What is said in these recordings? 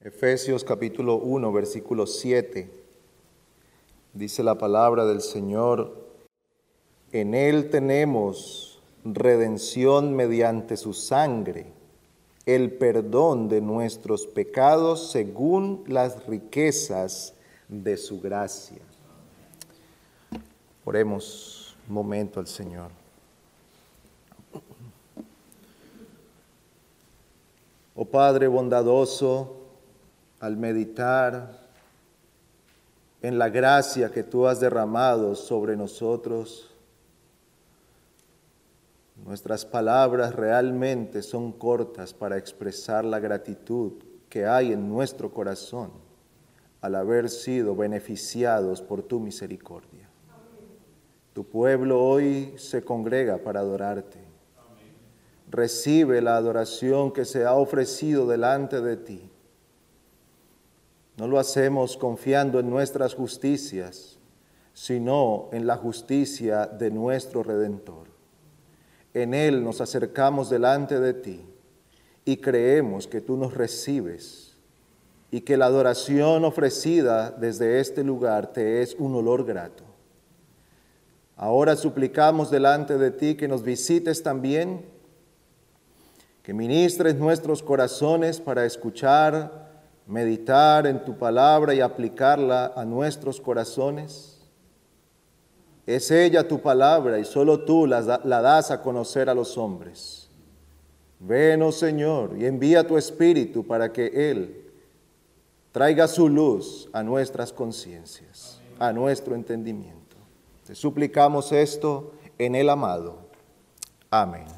Efesios capítulo 1, versículo 7. Dice la palabra del Señor, en Él tenemos redención mediante su sangre, el perdón de nuestros pecados según las riquezas de su gracia. Oremos un momento al Señor. Oh Padre bondadoso, al meditar en la gracia que tú has derramado sobre nosotros, nuestras palabras realmente son cortas para expresar la gratitud que hay en nuestro corazón al haber sido beneficiados por tu misericordia. Tu pueblo hoy se congrega para adorarte. Recibe la adoración que se ha ofrecido delante de ti no lo hacemos confiando en nuestras justicias, sino en la justicia de nuestro Redentor. En Él nos acercamos delante de ti y creemos que tú nos recibes y que la adoración ofrecida desde este lugar te es un olor grato. Ahora suplicamos delante de ti que nos visites también, que ministres nuestros corazones para escuchar meditar en tu palabra y aplicarla a nuestros corazones? Es ella tu palabra y solo tú la, das a conocer a los hombres. Ven, Señor, y envía tu Espíritu para que Él traiga su luz a nuestras conciencias, a nuestro entendimiento. Te suplicamos esto en el amado. Amén.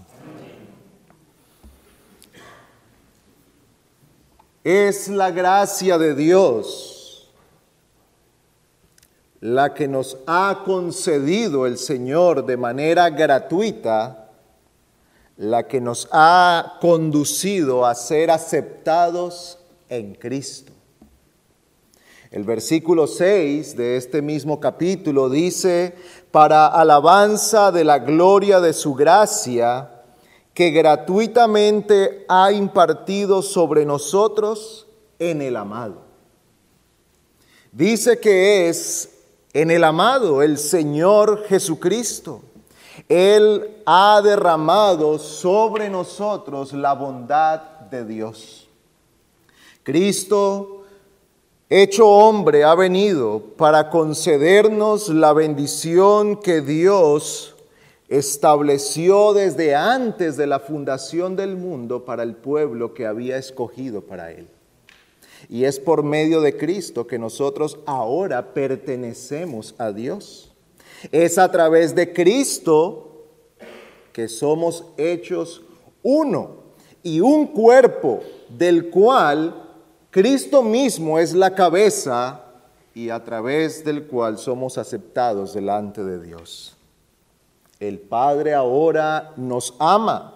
Es la gracia de Dios la que nos ha concedido el Señor de manera gratuita, la que nos ha conducido a ser aceptados en Cristo. El versículo 6 de este mismo capítulo dice, para alabanza de la gloria de su gracia, que gratuitamente ha impartido sobre nosotros en el amado. Dice que es en el amado, el Señor Jesucristo. Él ha derramado sobre nosotros la bondad de Dios. Cristo, hecho hombre, ha venido para concedernos la bendición que Dios estableció desde antes de la fundación del mundo para el pueblo que había escogido para él. Y es por medio de Cristo que nosotros ahora pertenecemos a Dios. Es a través de Cristo que somos hechos uno y un cuerpo del cual Cristo mismo es la cabeza y a través del cual somos aceptados delante de Dios. El Padre ahora nos ama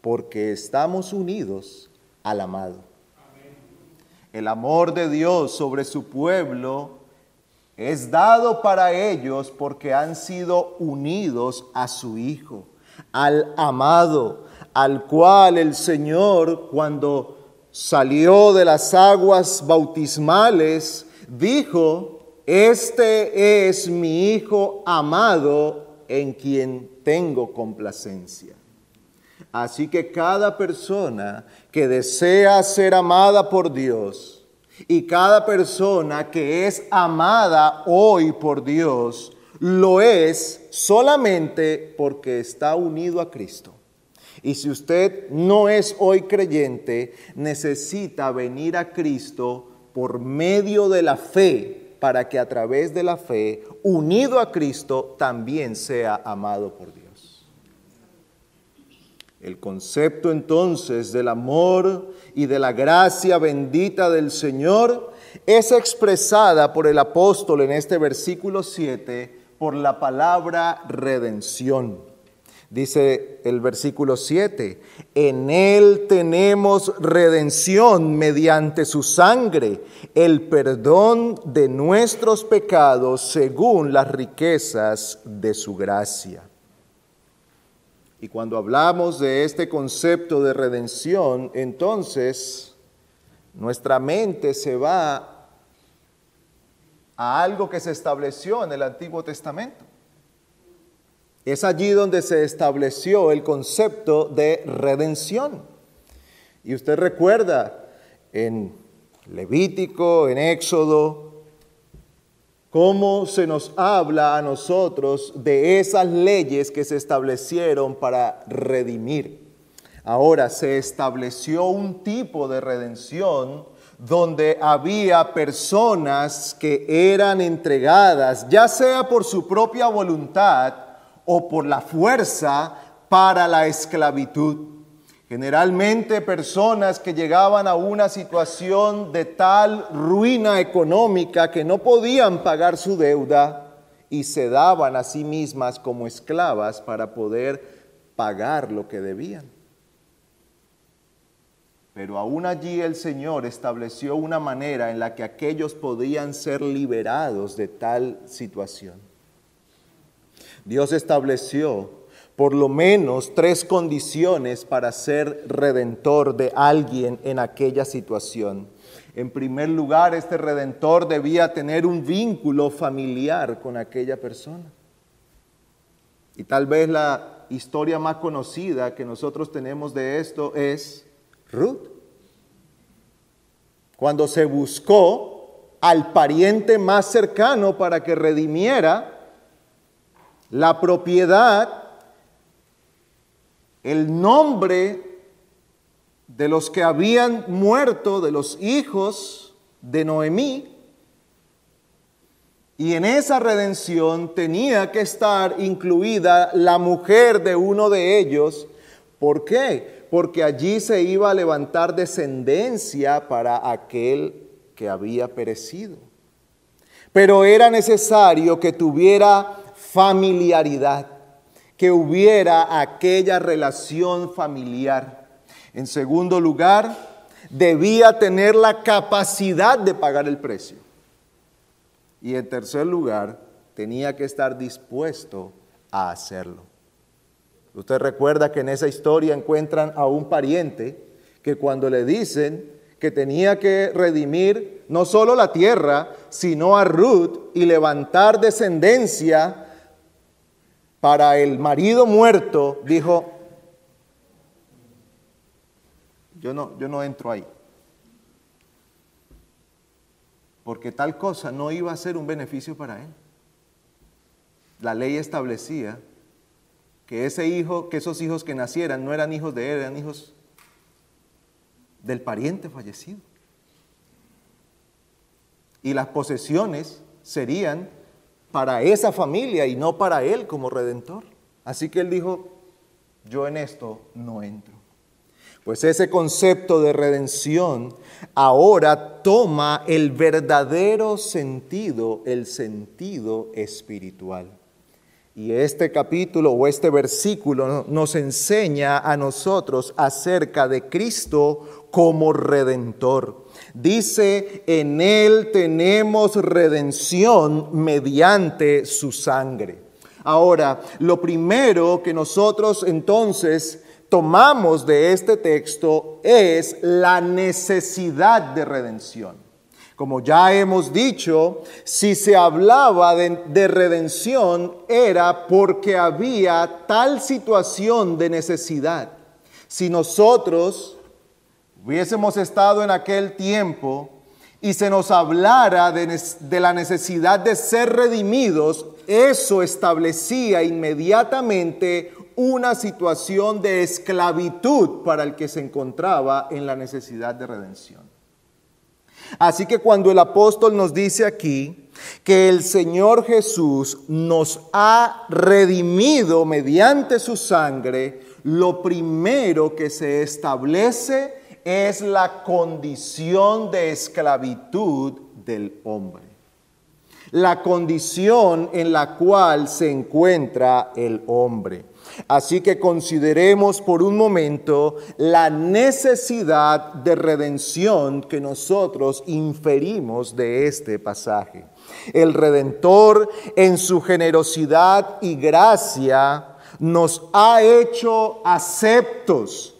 porque estamos unidos al amado. El amor de Dios sobre su pueblo es dado para ellos porque han sido unidos a su Hijo, al amado, al cual el Señor cuando salió de las aguas bautismales dijo, este es mi Hijo amado en quien tengo complacencia. Así que cada persona que desea ser amada por Dios y cada persona que es amada hoy por Dios, lo es solamente porque está unido a Cristo. Y si usted no es hoy creyente, necesita venir a Cristo por medio de la fe para que a través de la fe, unido a Cristo, también sea amado por Dios. El concepto entonces del amor y de la gracia bendita del Señor es expresada por el apóstol en este versículo 7 por la palabra redención. Dice el versículo 7, en Él tenemos redención mediante su sangre, el perdón de nuestros pecados según las riquezas de su gracia. Y cuando hablamos de este concepto de redención, entonces nuestra mente se va a algo que se estableció en el Antiguo Testamento. Es allí donde se estableció el concepto de redención. Y usted recuerda en Levítico, en Éxodo, cómo se nos habla a nosotros de esas leyes que se establecieron para redimir. Ahora se estableció un tipo de redención donde había personas que eran entregadas, ya sea por su propia voluntad o por la fuerza, para la esclavitud. Generalmente personas que llegaban a una situación de tal ruina económica que no podían pagar su deuda y se daban a sí mismas como esclavas para poder pagar lo que debían. Pero aún allí el Señor estableció una manera en la que aquellos podían ser liberados de tal situación. Dios estableció por lo menos tres condiciones para ser redentor de alguien en aquella situación. En primer lugar, este redentor debía tener un vínculo familiar con aquella persona. Y tal vez la historia más conocida que nosotros tenemos de esto es Ruth. Cuando se buscó al pariente más cercano para que redimiera la propiedad, el nombre de los que habían muerto, de los hijos de Noemí, y en esa redención tenía que estar incluida la mujer de uno de ellos. ¿Por qué? porque allí se iba a levantar descendencia para aquel que había perecido. Pero era necesario que tuviera familiaridad, que hubiera aquella relación familiar. En segundo lugar, debía tener la capacidad de pagar el precio. Y en tercer lugar, tenía que estar dispuesto a hacerlo. Usted recuerda que en esa historia encuentran a un pariente que cuando le dicen que tenía que redimir no solo la tierra, sino a Ruth y levantar descendencia para el marido muerto, dijo, yo no, yo no entro ahí. Porque tal cosa no iba a ser un beneficio para él. La ley establecía que ese hijo, que esos hijos que nacieran no eran hijos de él, eran hijos del pariente fallecido. Y las posesiones serían para esa familia y no para él como redentor. Así que él dijo, yo en esto no entro. Pues ese concepto de redención ahora toma el verdadero sentido, el sentido espiritual. Y este capítulo o este versículo nos enseña a nosotros acerca de Cristo como redentor. Dice, en Él tenemos redención mediante su sangre. Ahora, lo primero que nosotros entonces tomamos de este texto es la necesidad de redención. Como ya hemos dicho, si se hablaba de, redención era porque había tal situación de necesidad. Si nosotros hubiésemos estado en aquel tiempo y se nos hablara de la necesidad de ser redimidos, eso establecía inmediatamente una situación de esclavitud para el que se encontraba en la necesidad de redención. Así que cuando el apóstol nos dice aquí que el Señor Jesús nos ha redimido mediante su sangre, lo primero que se establece es la condición de esclavitud del hombre. La condición en la cual se encuentra el hombre. Así que consideremos por un momento la necesidad de redención que nosotros inferimos de este pasaje. El Redentor en su generosidad y gracia nos ha hecho aceptos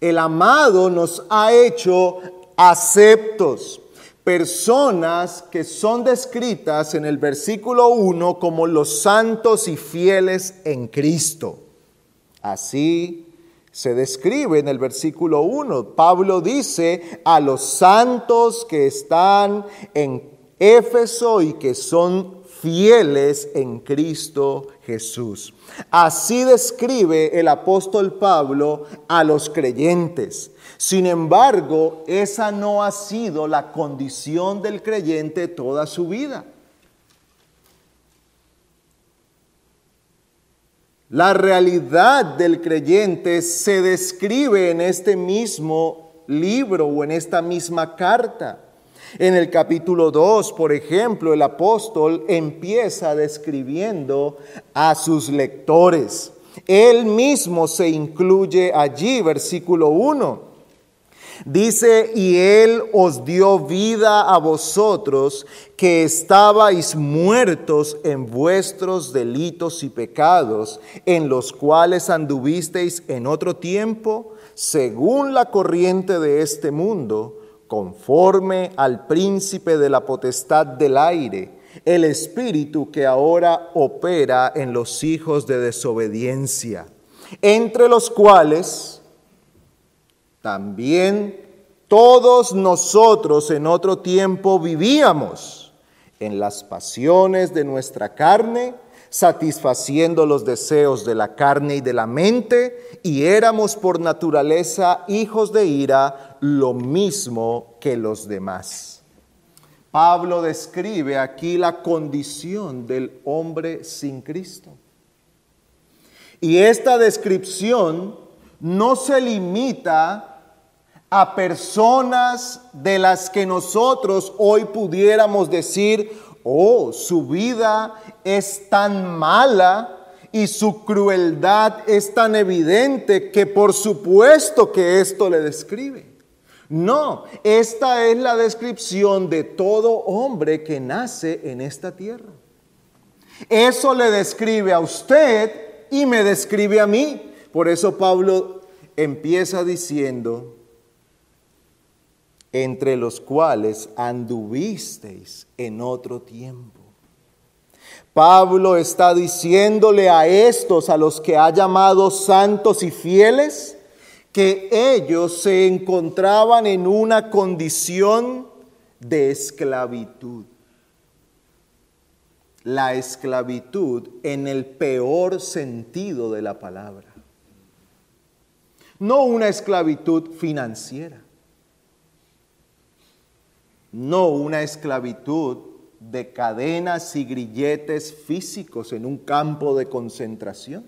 El amado nos ha hecho aceptos, personas que son descritas en el versículo 1 como los santos y fieles en Cristo. Así se describe en el versículo 1. Pablo dice a los santos que están en Éfeso y que son fieles en Cristo Jesús. Así describe el apóstol Pablo a los creyentes. Sin embargo, esa no ha sido la condición del creyente toda su vida. La realidad del creyente se describe en este mismo libro o en esta misma carta. En el capítulo 2, por ejemplo, el apóstol empieza describiendo a sus lectores. Él mismo se incluye allí, versículo 1. Dice, y Él os dio vida a vosotros que estabais muertos en vuestros delitos y pecados, en los cuales anduvisteis en otro tiempo, según la corriente de este mundo, conforme al príncipe de la potestad del aire, el espíritu que ahora opera en los hijos de desobediencia, entre los cuales también todos nosotros en otro tiempo vivíamos en las pasiones de nuestra carne, satisfaciendo los deseos de la carne y de la mente, y éramos por naturaleza hijos de ira, lo mismo que los demás. Pablo describe aquí la condición del hombre sin Cristo. Y esta descripción no se limita a personas de las que nosotros hoy pudiéramos decir, oh, su vida es tan mala y su crueldad es tan evidente que por supuesto que esto le describe. No, esta es la descripción de todo hombre que nace en esta tierra. Eso le describe a usted y me describe a mí. Por eso Pablo empieza diciendo, entre los cuales anduvisteis en otro tiempo. Pablo está diciéndole a estos, a los que ha llamado santos y fieles, que ellos se encontraban en una condición de esclavitud. La esclavitud en el peor sentido de la palabra no una esclavitud financiera, no una esclavitud de cadenas y grilletes físicos en un campo de concentración.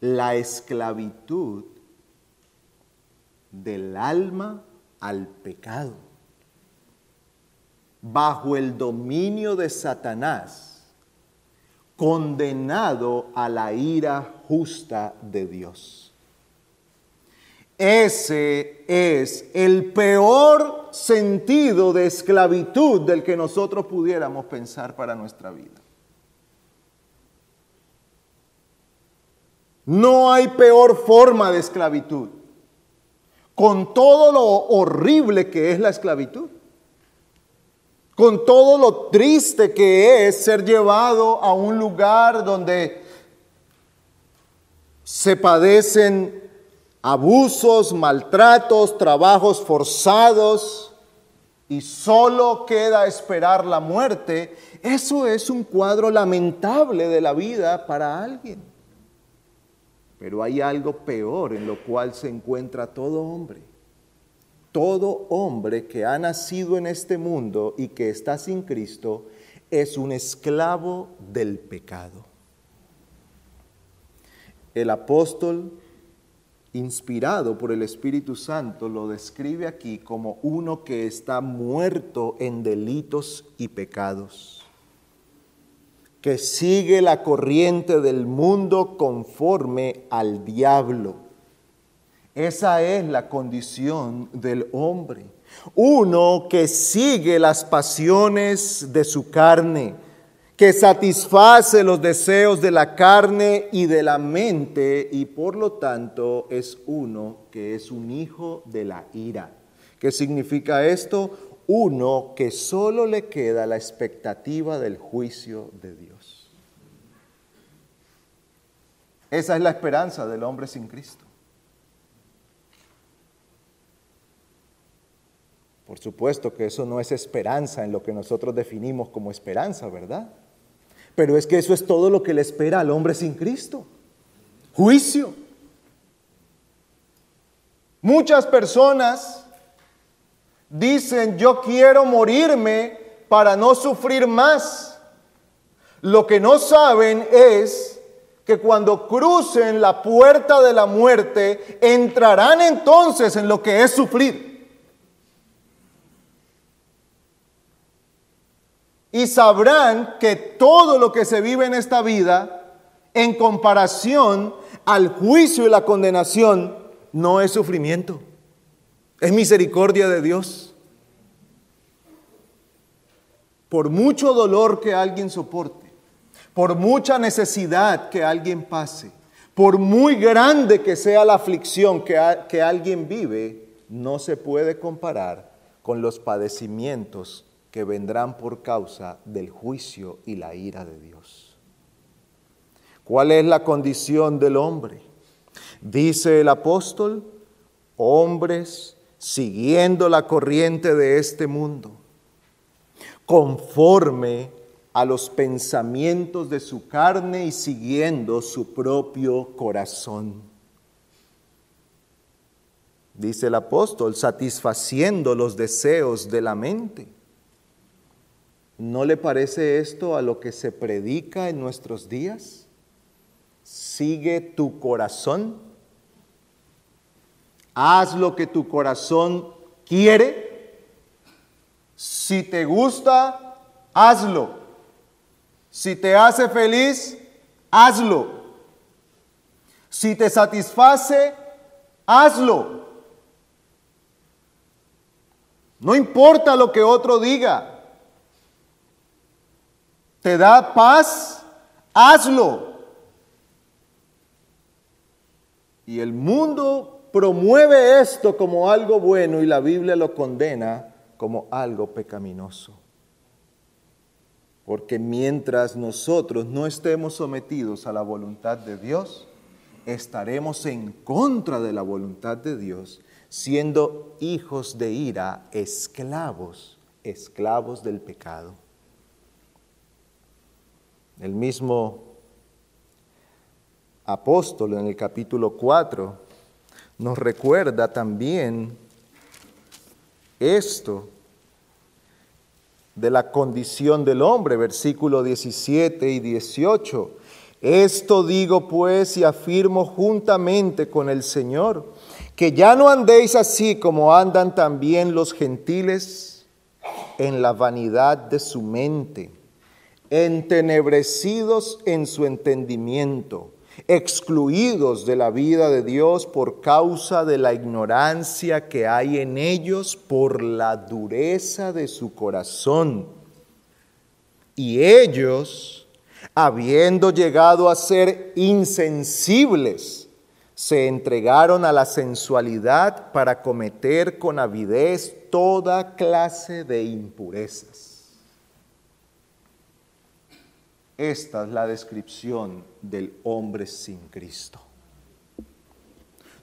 La esclavitud del alma al pecado, bajo el dominio de Satanás condenado a la ira justa de Dios. Ese es el peor sentido de esclavitud del que nosotros pudiéramos pensar para nuestra vida. No hay peor forma de esclavitud, con todo lo horrible que es la esclavitud con todo lo triste que es ser llevado a un lugar donde se padecen abusos, maltratos, trabajos forzados y solo queda esperar la muerte, eso es un cuadro lamentable de la vida para alguien. Pero hay algo peor en lo cual se encuentra todo hombre todo hombre que ha nacido en este mundo y que está sin Cristo es un esclavo del pecado. El apóstol, inspirado por el Espíritu Santo, lo describe aquí como uno que está muerto en delitos y pecados, que sigue la corriente del mundo conforme al diablo esa es la condición del hombre. Uno que sigue las pasiones de su carne, que satisface los deseos de la carne y de la mente y por lo tanto es uno que es un hijo de la ira. ¿Qué significa esto? Uno que solo le queda la expectativa del juicio de Dios. Esa es la esperanza del hombre sin Cristo. Por supuesto que eso no es esperanza en lo que nosotros definimos como esperanza, ¿verdad? Pero es que eso es todo lo que le espera al hombre sin Cristo. Juicio. Muchas personas dicen, yo quiero morirme para no sufrir más. Lo que no saben es que cuando crucen la puerta de la muerte, entrarán entonces en lo que es sufrir. Y sabrán que todo lo que se vive en esta vida, en comparación al juicio y la condenación, no es sufrimiento, es misericordia de Dios. Por mucho dolor que alguien soporte, por mucha necesidad que alguien pase, por muy grande que sea la aflicción que, que alguien vive, no se puede comparar con los padecimientos que vendrán por causa del juicio y la ira de Dios. ¿Cuál es la condición del hombre? Dice el apóstol, hombres siguiendo la corriente de este mundo, conforme a los pensamientos de su carne y siguiendo su propio corazón. Dice el apóstol, satisfaciendo los deseos de la mente. ¿No le parece esto a lo que se predica en nuestros días? Sigue tu corazón. Haz lo que tu corazón quiere. Si te gusta, hazlo. Si te hace feliz, hazlo. Si te satisface, hazlo. No importa lo que otro diga te da paz, hazlo. Y el mundo promueve esto como algo bueno y la Biblia lo condena como algo pecaminoso. Porque mientras nosotros no estemos sometidos a la voluntad de Dios, estaremos en contra de la voluntad de Dios, siendo hijos de ira, esclavos, esclavos del pecado. El mismo apóstol en el capítulo 4 nos recuerda también esto de la condición del hombre, versículo 17 y 18. Esto digo pues y afirmo juntamente con el Señor, que ya no andéis así como andan también los gentiles en la vanidad de su mente entenebrecidos en su entendimiento, excluidos de la vida de Dios por causa de la ignorancia que hay en ellos por la dureza de su corazón. Y ellos, habiendo llegado a ser insensibles, se entregaron a la sensualidad para cometer con avidez toda clase de impurezas. Esta es la descripción del hombre sin Cristo.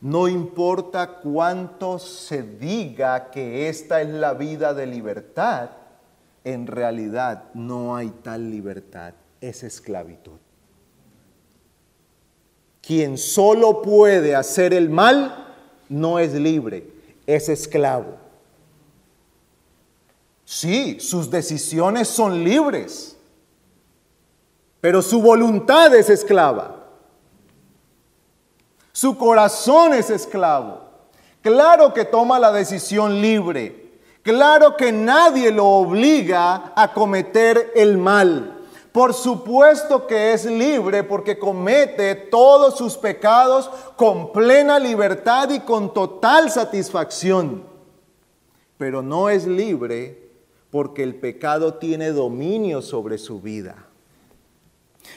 No importa cuánto se diga que esta es la vida de libertad, en realidad no hay tal libertad, es esclavitud. Quien solo puede hacer el mal no es libre, es esclavo. Sí, sus decisiones son libres pero su voluntad es esclava. Su corazón es esclavo. Claro que toma la decisión libre. Claro que nadie lo obliga a cometer el mal. Por supuesto que es libre porque comete todos sus pecados con plena libertad y con total satisfacción. Pero no es libre porque el pecado tiene dominio sobre su vida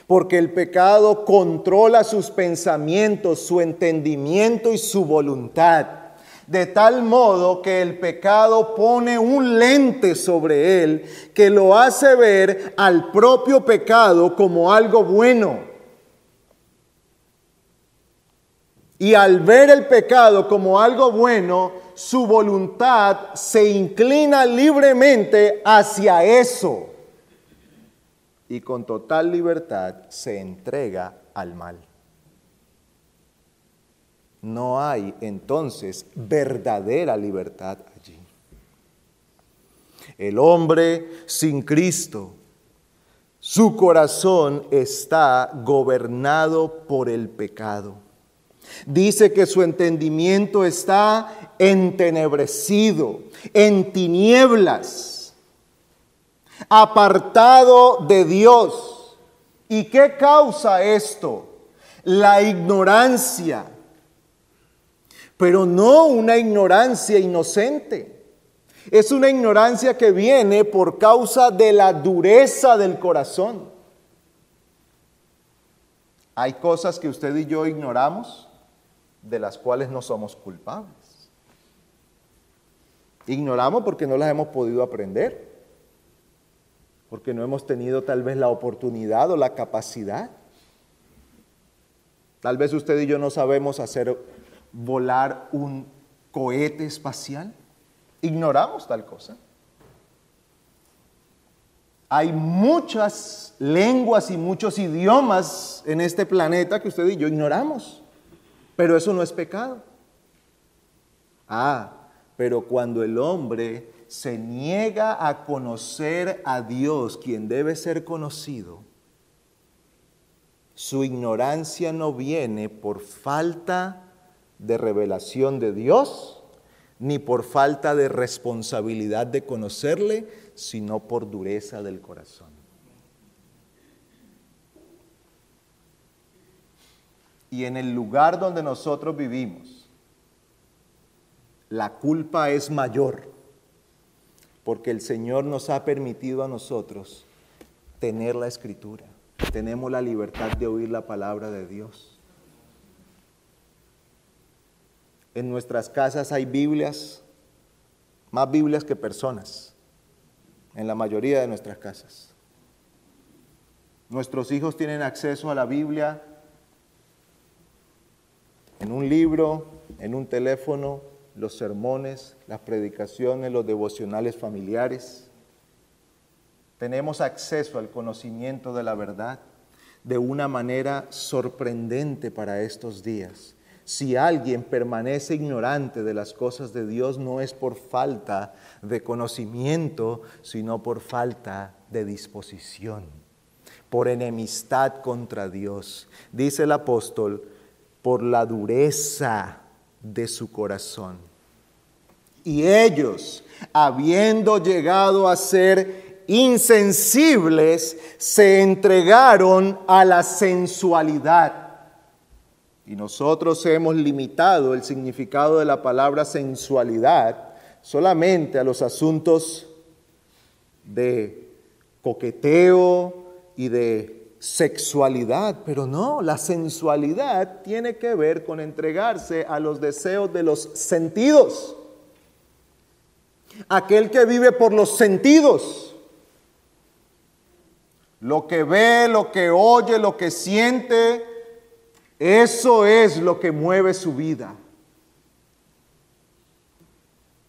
porque el pecado controla sus pensamientos, su entendimiento y su voluntad, de tal modo que el pecado pone un lente sobre él que lo hace ver al propio pecado como algo bueno. Y al ver el pecado como algo bueno, su voluntad se inclina libremente hacia eso. Y con total libertad se entrega al mal. No hay entonces verdadera libertad allí. El hombre sin Cristo, su corazón está gobernado por el pecado Dice que su entendimiento está entenebrecido, en tinieblas, apartado de Dios. ¿Y qué causa esto? La ignorancia, pero no una ignorancia inocente. Es una ignorancia que viene por causa de la dureza del corazón. Hay cosas que usted y yo ignoramos de las cuales no somos culpables. Ignoramos porque no las hemos podido aprender, porque no hemos tenido tal vez la oportunidad o la capacidad. Tal vez usted y yo no sabemos hacer volar un cohete espacial. Ignoramos tal cosa. Hay muchas lenguas y muchos idiomas en este planeta que usted y yo ignoramos. Pero eso no es pecado. Ah, pero cuando el hombre se niega a conocer a Dios, quien debe ser conocido, su ignorancia no viene por falta de revelación de Dios, ni por falta de responsabilidad de conocerle, sino por dureza del corazón. y en el lugar donde nosotros vivimos, la culpa es mayor, porque el Señor nos ha permitido a nosotros tener la escritura. Tenemos la libertad de oír la palabra de Dios. En nuestras casas hay Biblias, más Biblias que personas, en la mayoría de nuestras casas. Nuestros hijos tienen acceso a la Biblia en un libro, en un teléfono, los sermones, las predicaciones, los devocionales familiares. Tenemos acceso al conocimiento de la verdad de una manera sorprendente para estos días. Si alguien permanece ignorante de las cosas de Dios, no es por falta de conocimiento, sino por falta de disposición, por enemistad contra Dios. Dice el apóstol, por la dureza de su corazón. Y ellos, habiendo llegado a ser insensibles, se entregaron a la sensualidad. Y nosotros hemos limitado el significado de la palabra sensualidad solamente a los asuntos de coqueteo y de sexualidad, pero no, la sensualidad tiene que ver con entregarse a los deseos de los sentidos. Aquel que vive por los sentidos, lo que ve, lo que oye, lo que siente, eso es lo que mueve su vida.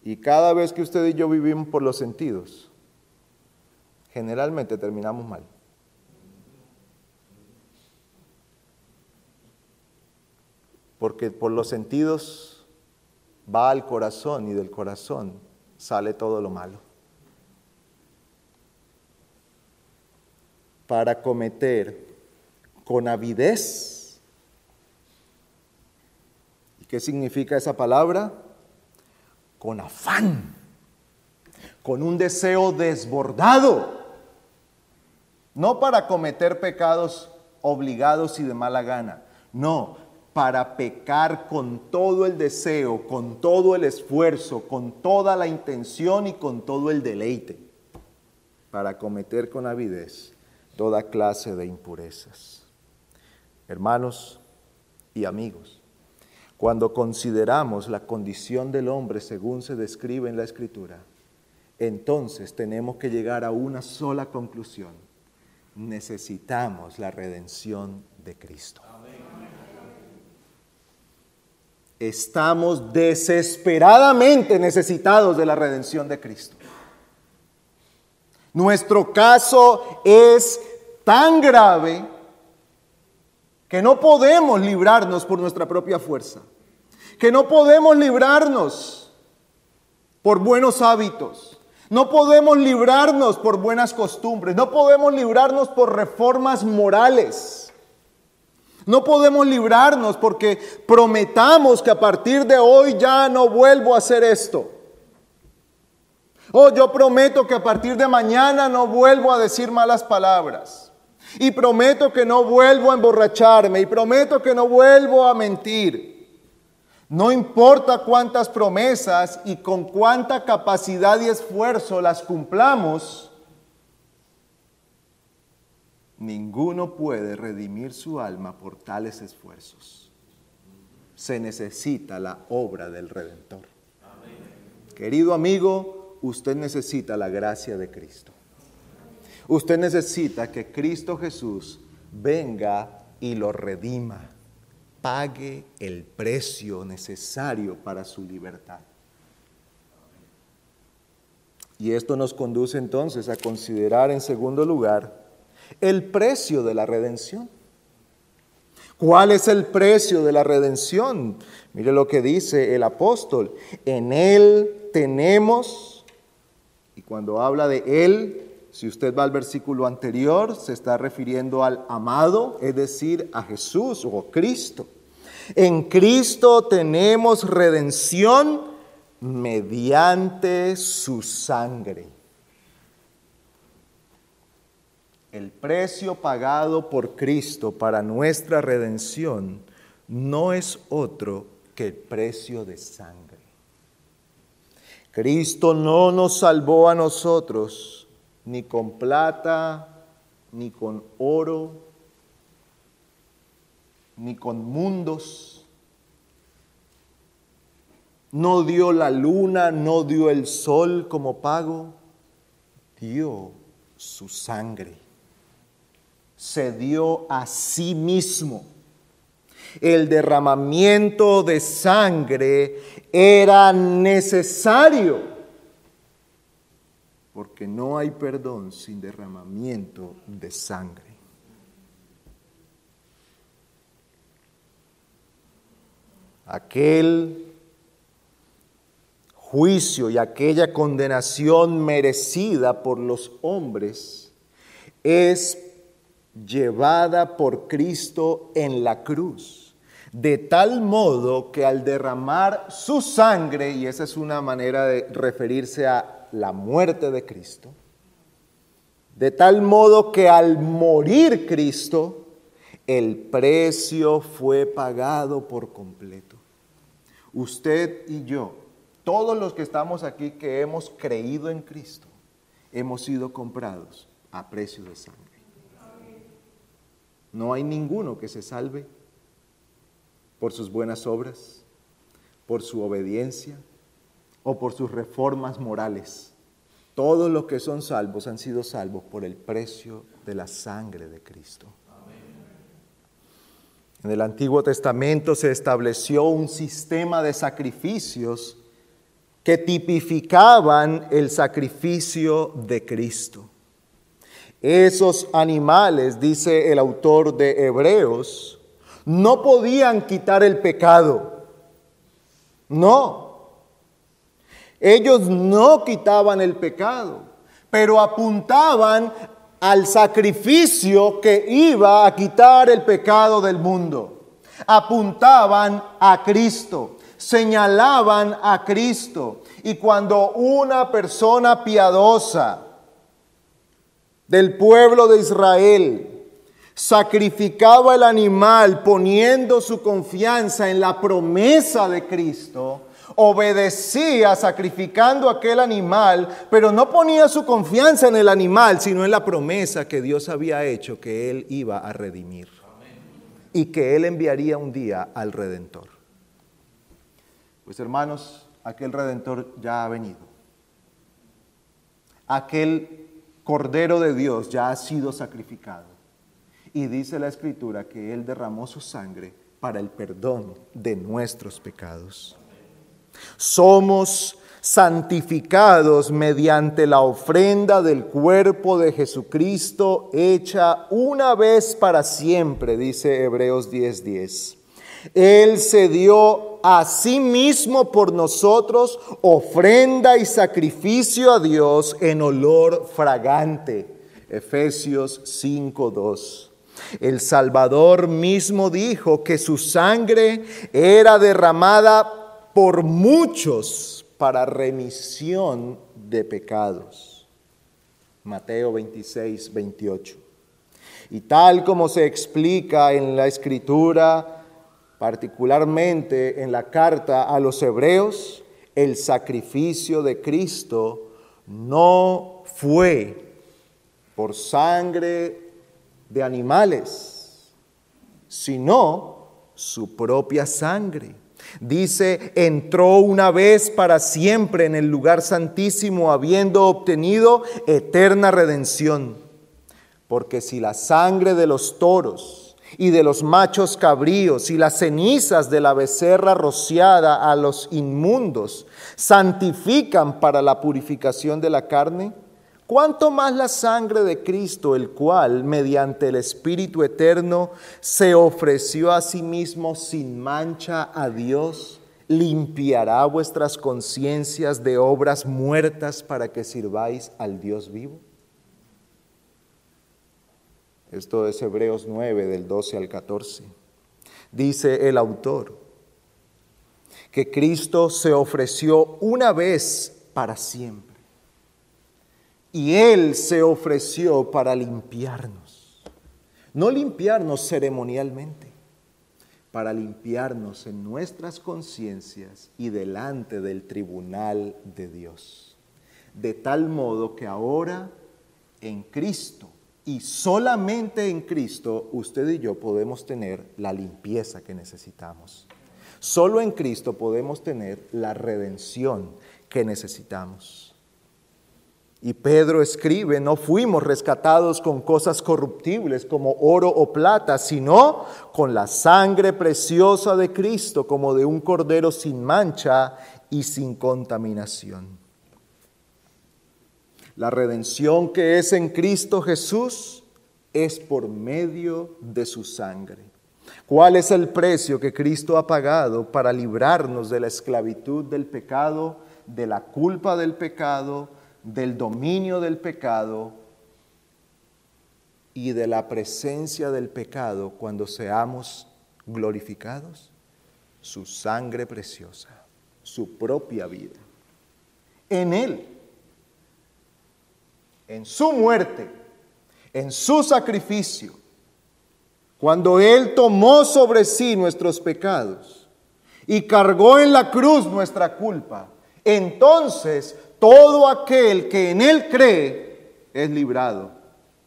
Y cada vez que usted y yo vivimos por los sentidos, generalmente terminamos mal. porque por los sentidos va al corazón y del corazón sale todo lo malo. Para cometer con avidez. ¿Y qué significa esa palabra? Con afán, con un deseo desbordado. No para cometer pecados obligados y de mala gana. No, para pecar con todo el deseo, con todo el esfuerzo, con toda la intención y con todo el deleite, para cometer con avidez toda clase de impurezas. Hermanos y amigos, cuando consideramos la condición del hombre según se describe en la Escritura, entonces tenemos que llegar a una sola conclusión. Necesitamos la redención de Cristo. Estamos desesperadamente necesitados de la redención de Cristo. Nuestro caso es tan grave que no podemos librarnos por nuestra propia fuerza, que no podemos librarnos por buenos hábitos, no podemos librarnos por buenas costumbres, no podemos librarnos por reformas morales. No podemos librarnos porque prometamos que a partir de hoy ya no vuelvo a hacer esto. Oh, yo prometo que a partir de mañana no vuelvo a decir malas palabras. Y prometo que no vuelvo a emborracharme. Y prometo que no vuelvo a mentir. No importa cuántas promesas y con cuánta capacidad y esfuerzo las cumplamos, ninguno puede redimir su alma por tales esfuerzos. Se necesita la obra del Redentor. Querido amigo, usted necesita la gracia de Cristo. Usted necesita que Cristo Jesús venga y lo redima, pague el precio necesario para su libertad. Y esto nos conduce entonces a considerar en segundo lugar el precio de la redención. ¿Cuál es el precio de la redención? Mire lo que dice el apóstol. En él tenemos y cuando habla de Él, si usted va al versículo anterior, se está refiriendo al amado, es decir, a Jesús o Cristo. En Cristo tenemos redención mediante su sangre. El precio pagado por Cristo para nuestra redención no es otro que el precio de sangre. Cristo no nos salvó a nosotros ni con plata, ni con oro, ni con mundos. No dio la luna, no dio el sol como pago, dio su sangre. Se dio a sí mismo el derramamiento de sangre era necesario, porque no hay perdón sin derramamiento de sangre. Aquel juicio y aquella condenación merecida por los hombres es llevada por Cristo en la cruz de tal modo que al derramar su sangre, y esa es una manera de referirse a la muerte de Cristo, de tal modo que al morir Cristo, el precio fue pagado por completo. Usted y yo, todos los que estamos aquí que hemos creído en Cristo, hemos sido comprados a precio de sangre. No hay ninguno que se salve por sus buenas obras, por su obediencia o por sus reformas morales. Todos los que son salvos han sido salvos por el precio de la sangre de Cristo. En el Antiguo Testamento se estableció un sistema de sacrificios que tipificaban el sacrificio de Cristo. Esos animales, dice el autor de Hebreos, no podían quitar el pecado. No. Ellos no quitaban el pecado, pero apuntaban al sacrificio que iba a quitar el pecado del mundo. Apuntaban a Cristo, señalaban a Cristo. Y cuando una persona piadosa del pueblo de Israel sacrificaba el animal poniendo su confianza en la promesa de Cristo, obedecía sacrificando aquel animal, pero no ponía su confianza en el animal, sino en la promesa que Dios había hecho que él iba a redimir y que él enviaría un día al redentor. Pues hermanos, aquel redentor ya ha venido. Aquel cordero de Dios ya ha sido sacrificado. Y dice la escritura que él derramó su sangre para el perdón de nuestros pecados. Somos santificados mediante la ofrenda del cuerpo de Jesucristo hecha una vez para siempre, dice Hebreos 10:10. Él se dio a sí mismo por nosotros ofrenda y sacrificio a Dios en olor fragante. Efesios 5:2. El Salvador mismo dijo que su sangre era derramada por muchos para remisión de pecados. Mateo 26, 28. Y tal como se explica en la escritura, particularmente en la carta a los hebreos, el sacrificio de Cristo no fue por sangre de animales, sino su propia sangre Dice, entró una vez para siempre en el lugar santísimo, habiendo obtenido eterna redención. Porque si la sangre de los toros y de los machos cabríos y las cenizas de la becerra rociada a los inmundos santifican para la purificación de la carne, ¿Cuánto más la sangre de Cristo, el cual, mediante el Espíritu Eterno, se ofreció a sí mismo sin mancha a Dios, limpiará vuestras conciencias de obras muertas para que sirváis al Dios vivo? Esto es Hebreos 9, del 12 al 14. Dice el autor que Cristo se ofreció una vez para siempre y Él se ofreció para limpiarnos. No limpiarnos ceremonialmente, para limpiarnos en nuestras conciencias y delante del tribunal de Dios. De tal modo que ahora en Cristo y solamente en Cristo usted y yo podemos tener la limpieza que necesitamos. Solo en Cristo podemos tener la redención que necesitamos. Y Pedro escribe, no fuimos rescatados con cosas corruptibles como oro o plata, sino con la sangre preciosa de Cristo, como de un cordero sin mancha y sin contaminación. La redención que es en Cristo Jesús es por medio de su sangre. ¿Cuál es el precio que Cristo ha pagado para librarnos de la esclavitud del pecado, de la culpa del pecado? del dominio del pecado y de la presencia del pecado cuando seamos glorificados? Su sangre preciosa, su propia vida. En Él, en su muerte, en su sacrificio, cuando Él tomó sobre sí nuestros pecados y cargó en la cruz nuestra culpa, entonces todo aquel que en Él cree es librado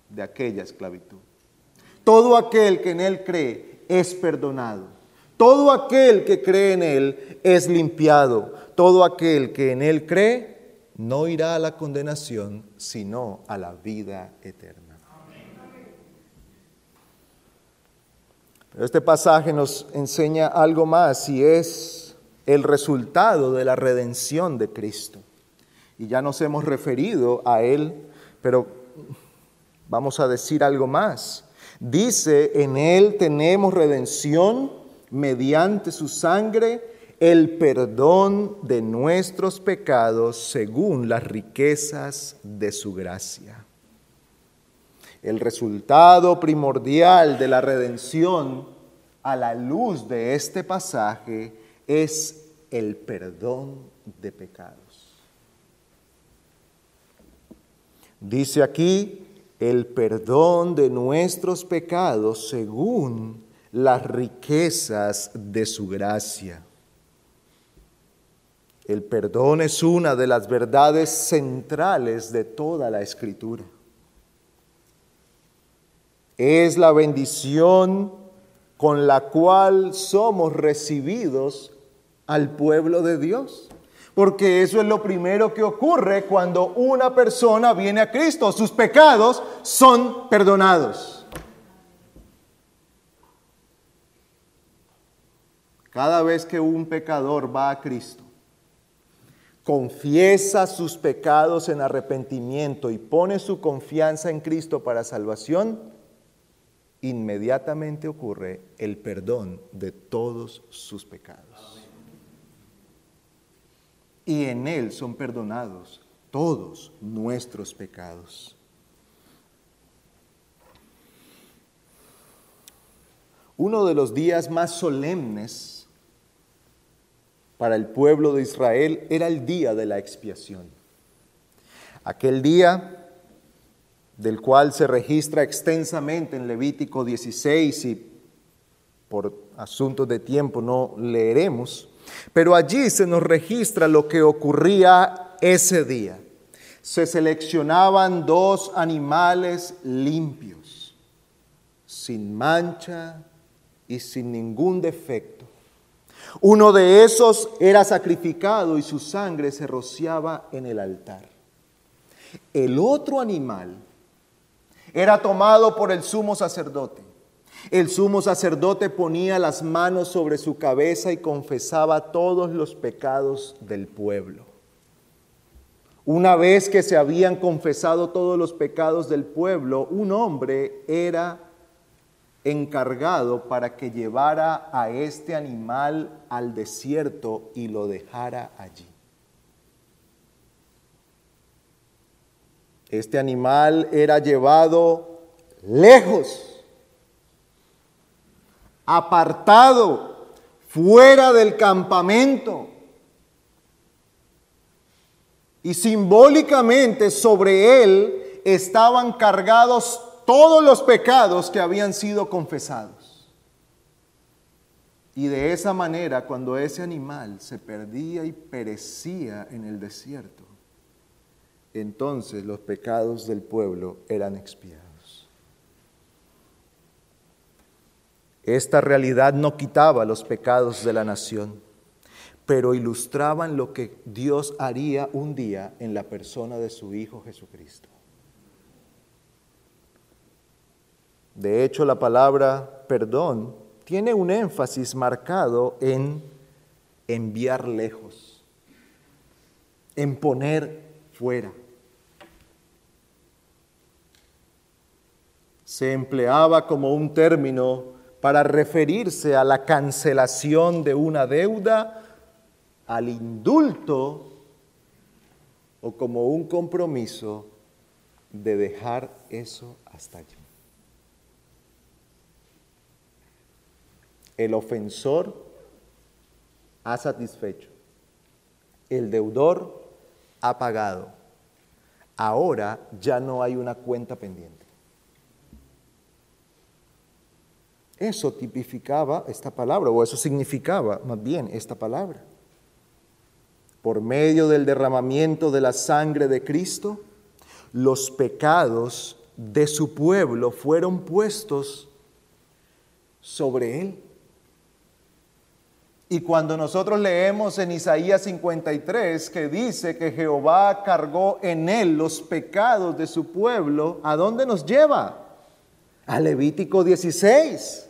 de aquella esclavitud. Todo aquel que en Él cree es perdonado. Todo aquel que cree en Él es limpiado. Todo aquel que en Él cree no irá a la condenación, sino a la vida eterna. Este pasaje nos enseña algo más y es el resultado de la redención de Cristo y ya nos hemos referido a él, pero vamos a decir algo más. Dice, en él tenemos redención mediante su sangre, el perdón de nuestros pecados según las riquezas de su gracia. El resultado primordial de la redención a la luz de este pasaje es el perdón de pecados. Dice aquí, el perdón de nuestros pecados según las riquezas de su gracia. El perdón es una de las verdades centrales de toda la escritura. Es la bendición con la cual somos recibidos al pueblo de Dios. Porque eso es lo primero que ocurre cuando una persona viene a Cristo. Sus pecados son perdonados. Cada vez que un pecador va a Cristo, confiesa sus pecados en arrepentimiento y pone su confianza en Cristo para salvación, inmediatamente ocurre el perdón de todos sus pecados y en Él son perdonados todos nuestros pecados. Uno de los días más solemnes para el pueblo de Israel era el día de la expiación. Aquel día del cual se registra extensamente en Levítico 16 y por asuntos de tiempo no leeremos, pero allí se nos registra lo que ocurría ese día. Se seleccionaban dos animales limpios, sin mancha y sin ningún defecto. Uno de esos era sacrificado y su sangre se rociaba en el altar. El otro animal era tomado por el sumo sacerdote el sumo sacerdote ponía las manos sobre su cabeza y confesaba todos los pecados del pueblo. Una vez que se habían confesado todos los pecados del pueblo, un hombre era encargado para que llevara a este animal al desierto y lo dejara allí. Este animal era llevado lejos apartado, fuera del campamento. Y simbólicamente sobre él estaban cargados todos los pecados que habían sido confesados. Y de esa manera, cuando ese animal se perdía y perecía en el desierto, entonces los pecados del pueblo eran expiados. Esta realidad no quitaba los pecados de la nación, pero ilustraban lo que Dios haría un día en la persona de su Hijo Jesucristo. De hecho, la palabra perdón tiene un énfasis marcado en enviar lejos, en poner fuera. Se empleaba como un término para referirse a la cancelación de una deuda, al indulto o como un compromiso de dejar eso hasta allí. El ofensor ha satisfecho, el deudor ha pagado. Ahora ya no hay una cuenta pendiente. Eso tipificaba esta palabra, o eso significaba más bien esta palabra. Por medio del derramamiento de la sangre de Cristo, los pecados de su pueblo fueron puestos sobre él. Y cuando nosotros leemos en Isaías 53 que dice que Jehová cargó en él los pecados de su pueblo, ¿a dónde nos lleva? A Levítico 16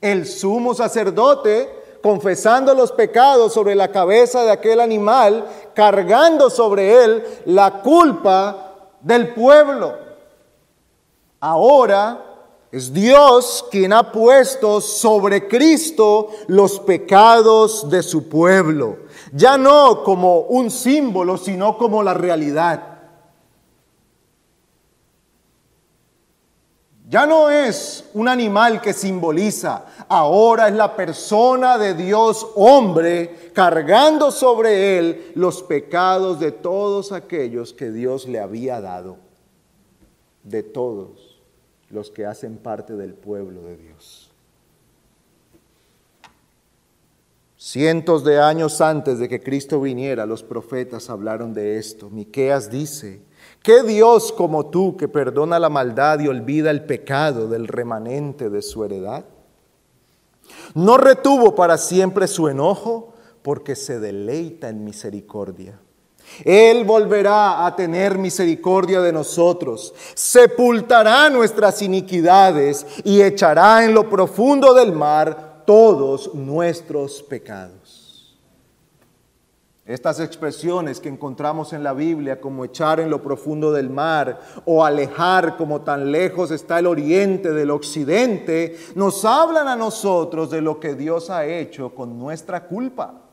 el sumo sacerdote confesando los pecados sobre la cabeza de aquel animal, cargando sobre él la culpa del pueblo. Ahora es Dios quien ha puesto sobre Cristo los pecados de su pueblo, ya no como un símbolo, sino como la realidad. Ya no es un animal que simboliza, ahora es la persona de Dios hombre cargando sobre él los pecados de todos aquellos que Dios le había dado, de todos los que hacen parte del pueblo de Dios. Cientos de años antes de que Cristo viniera, los profetas hablaron de esto. Miqueas dice: ¿Qué Dios como tú que perdona la maldad y olvida el pecado del remanente de su heredad? No retuvo para siempre su enojo porque se deleita en misericordia. Él volverá a tener misericordia de nosotros, sepultará nuestras iniquidades y echará en lo profundo del mar todos nuestros pecados. Estas expresiones que encontramos en la Biblia como echar en lo profundo del mar o alejar como tan lejos está el oriente del occidente, nos hablan a nosotros de lo que Dios ha hecho con nuestra culpa.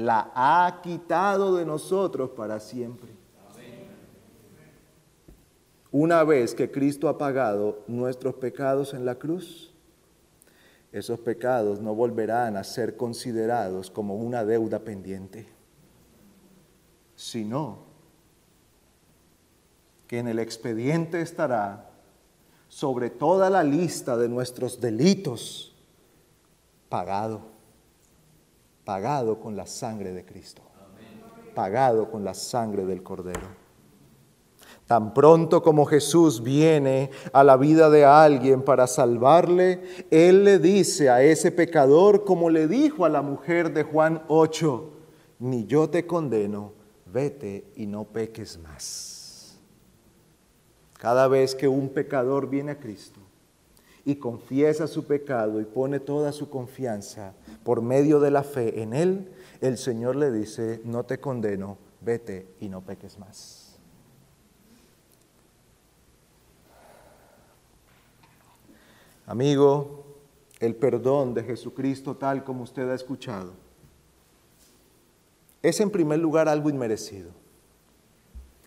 La ha quitado de nosotros para siempre. Una vez que Cristo ha pagado nuestros pecados en la cruz, esos pecados no volverán a ser considerados como una deuda pendiente, sino que en el expediente estará sobre toda la lista de nuestros delitos pagado, pagado con la sangre de Cristo, pagado con la sangre del Cordero. Tan pronto como Jesús viene a la vida de alguien para salvarle, Él le dice a ese pecador, como le dijo a la mujer de Juan 8, ni yo te condeno, vete y no peques más. Cada vez que un pecador viene a Cristo y confiesa su pecado y pone toda su confianza por medio de la fe en Él, el Señor le dice, no te condeno, vete y no peques más. Amigo, el perdón de Jesucristo tal como usted ha escuchado es en primer lugar algo inmerecido.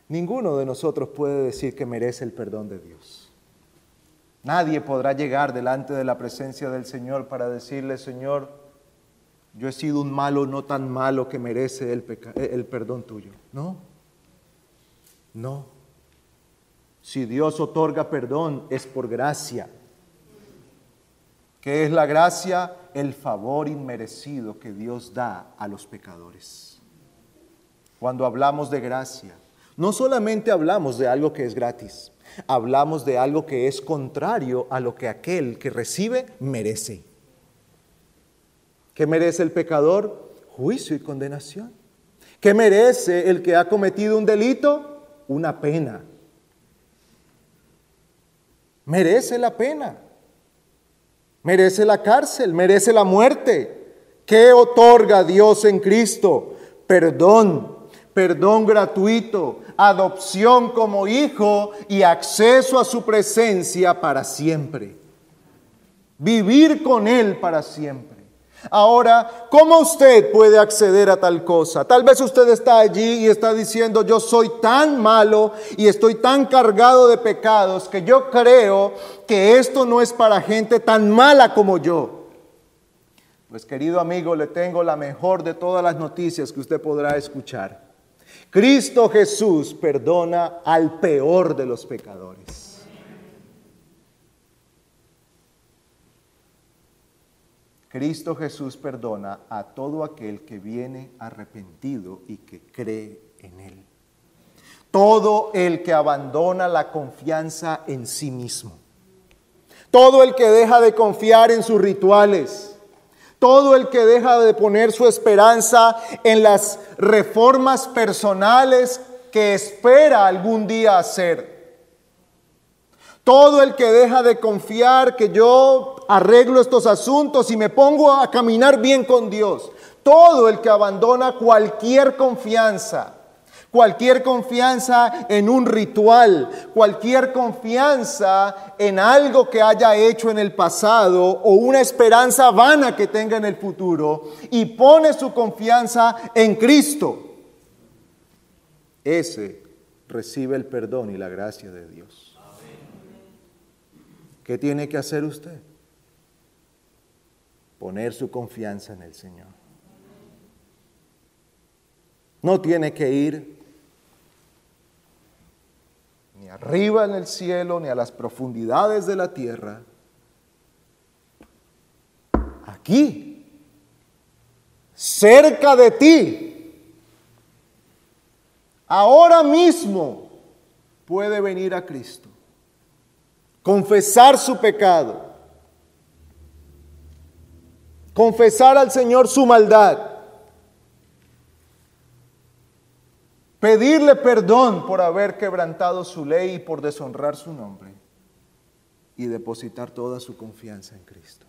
Ninguno de nosotros puede decir que merece el perdón de Dios. Nadie podrá llegar delante de la presencia del Señor para decirle, Señor, yo he sido un malo no tan malo que merece el, el perdón tuyo. No, no. Si Dios otorga perdón es por gracia que es la gracia, el favor inmerecido que Dios da a los pecadores. Cuando hablamos de gracia, no solamente hablamos de algo que es gratis, hablamos de algo que es contrario a lo que aquel que recibe merece. ¿Qué merece el pecador? Juicio y condenación. ¿Qué merece el que ha cometido un delito? Una pena. Merece la pena merece la cárcel, merece la muerte. ¿Qué otorga Dios en Cristo? Perdón, perdón gratuito, adopción como hijo y acceso a su presencia para siempre. Vivir con Él para siempre. Ahora, ¿cómo usted puede acceder a tal cosa? Tal vez usted está allí y está diciendo, yo soy tan malo y estoy tan cargado de pecados que yo creo que esto no es para gente tan mala como yo. Pues querido amigo, le tengo la mejor de todas las noticias que usted podrá escuchar. Cristo Jesús perdona al peor de los pecadores. Cristo Jesús perdona a todo aquel que viene arrepentido y que cree en Él. Todo el que abandona la confianza en sí mismo. Todo el que deja de confiar en sus rituales. Todo el que deja de poner su esperanza en las reformas personales que espera algún día hacer todo el que deja de confiar que yo arreglo estos asuntos y me pongo a caminar bien con Dios. Todo el que abandona cualquier confianza, cualquier confianza en un ritual, cualquier confianza en algo que haya hecho en el pasado o una esperanza vana que tenga en el futuro y pone su confianza en Cristo, ese recibe el perdón y la gracia de Dios. ¿Qué tiene que hacer usted? Poner su confianza en el Señor. No tiene que ir ni arriba en el cielo, ni a las profundidades de la tierra. Aquí, cerca de ti, ahora mismo puede venir a Cristo, confesar su pecado, confesar al Señor su maldad, pedirle perdón por haber quebrantado su ley y por deshonrar su nombre y depositar toda su confianza en Cristo.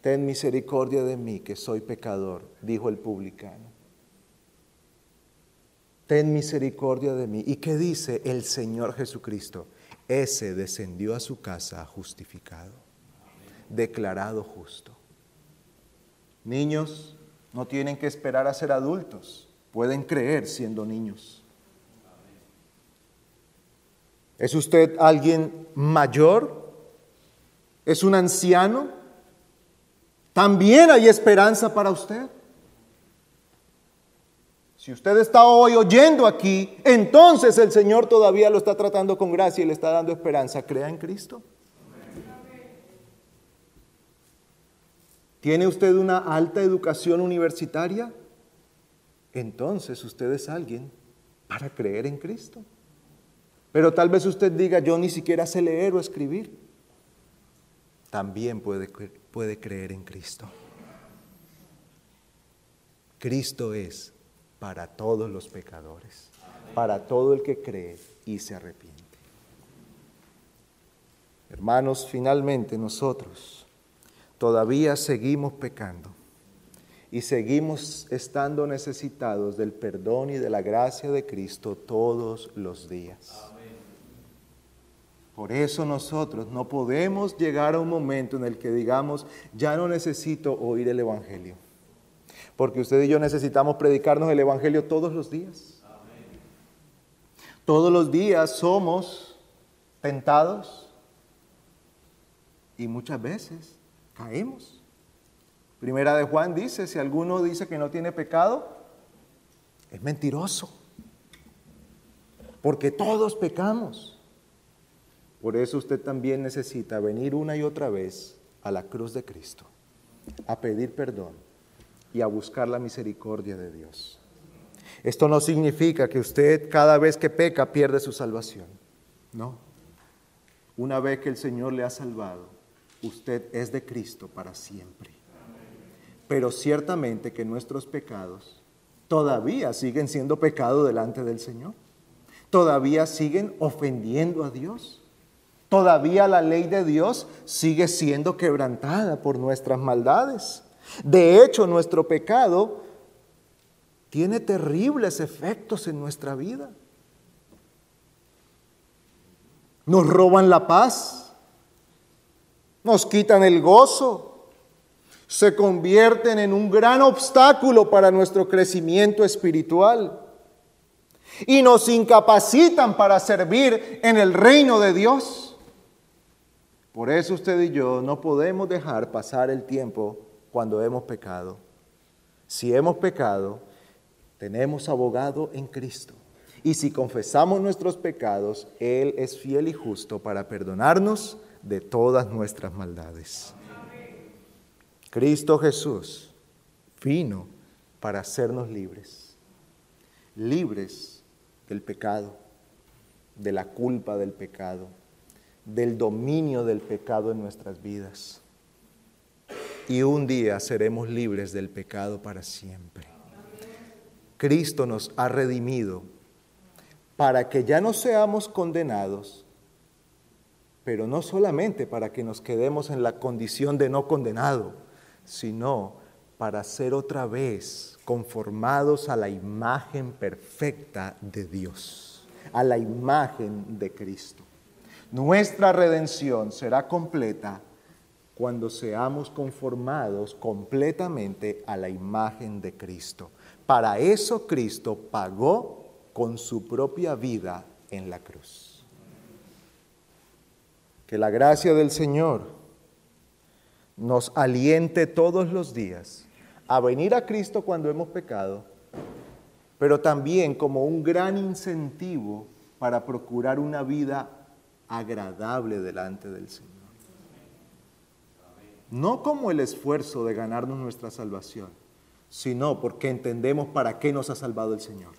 Ten misericordia de mí, que soy pecador, dijo el publicano. Ten misericordia de mí. ¿Y qué dice el Señor Jesucristo? Ese descendió a su casa justificado, declarado justo. Niños no tienen que esperar a ser adultos, pueden creer siendo niños. ¿Es usted alguien mayor? ¿Es un anciano? También hay esperanza para usted. Si usted está hoy oyendo aquí, entonces el Señor todavía lo está tratando con gracia y le está dando esperanza. Crea en Cristo. ¿Tiene usted una alta educación universitaria? Entonces usted es alguien para creer en Cristo. Pero tal vez usted diga, yo ni siquiera sé leer o escribir. También puede puede creer en Cristo. Cristo es para todos los pecadores, para todo el que cree y se arrepiente. Hermanos, finalmente nosotros todavía seguimos pecando y seguimos estando necesitados del perdón y de la gracia de Cristo todos los días. Por eso nosotros no podemos llegar a un momento en el que digamos, ya no necesito oír el Evangelio. Porque usted y yo necesitamos predicarnos el Evangelio todos los días. Todos los días somos tentados y muchas veces caemos. Primera de Juan dice, si alguno dice que no tiene pecado, es mentiroso. Porque todos pecamos. Por eso usted también necesita venir una y otra vez a la cruz de Cristo, a pedir perdón y a buscar la misericordia de Dios. Esto no significa que usted cada vez que peca pierde su salvación. No. Una vez que el Señor le ha salvado, usted es de Cristo para siempre. Pero ciertamente que nuestros pecados todavía siguen siendo pecado delante del Señor. Todavía siguen ofendiendo a Dios todavía la ley de Dios sigue siendo quebrantada por nuestras maldades. De hecho, nuestro pecado tiene terribles efectos en nuestra vida. Nos roban la paz, nos quitan el gozo, se convierten en un gran obstáculo para nuestro crecimiento espiritual y nos incapacitan para servir en el reino de Dios. Por eso usted y yo no podemos dejar pasar el tiempo cuando hemos pecado. Si hemos pecado, tenemos abogado en Cristo. Y si confesamos nuestros pecados, Él es fiel y justo para perdonarnos de todas nuestras maldades. Cristo Jesús vino para hacernos libres, libres del pecado, de la culpa del pecado del dominio del pecado en nuestras vidas. Y un día seremos libres del pecado para siempre. Cristo nos ha redimido para que ya no seamos condenados, pero no solamente para que nos quedemos en la condición de no condenado, sino para ser otra vez conformados a la imagen perfecta de Dios, a la imagen de Cristo. Nuestra redención será completa cuando seamos conformados completamente a la imagen de Cristo. Para eso Cristo pagó con su propia vida en la cruz. Que la gracia del Señor nos aliente todos los días a venir a Cristo cuando hemos pecado, pero también como un gran incentivo para procurar una vida agradable delante del Señor. No como el esfuerzo de ganarnos nuestra salvación, sino porque entendemos para qué nos ha salvado el Señor.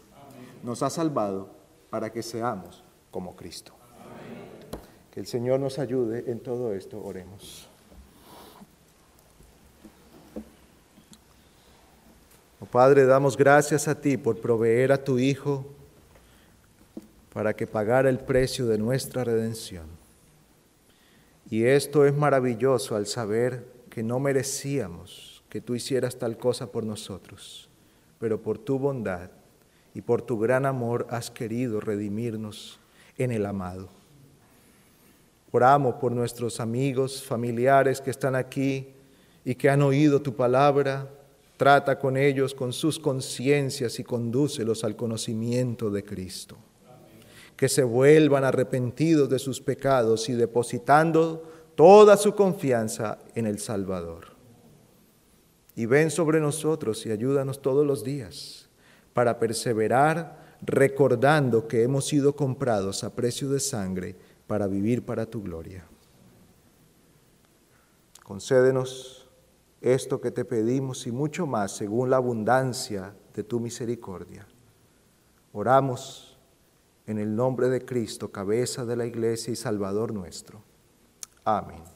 Nos ha salvado para que seamos como Cristo. Que el Señor nos ayude en todo esto. Oremos. Oh Padre, damos gracias a ti por proveer a tu Hijo para que pagara el precio de nuestra redención. Y esto es maravilloso al saber que no merecíamos que tú hicieras tal cosa por nosotros, pero por tu bondad y por tu gran amor has querido redimirnos en el amado. Oramos por nuestros amigos, familiares que están aquí y que han oído tu palabra. Trata con ellos, con sus conciencias y condúcelos al conocimiento de Cristo. Que se vuelvan arrepentidos de sus pecados y depositando toda su confianza en el Salvador. Y ven sobre nosotros y ayúdanos todos los días para perseverar recordando que hemos sido comprados a precio de sangre para vivir para tu gloria. Concédenos esto que te pedimos y mucho más según la abundancia de tu misericordia. Oramos en el nombre de Cristo, cabeza de la iglesia y Salvador nuestro. Amén.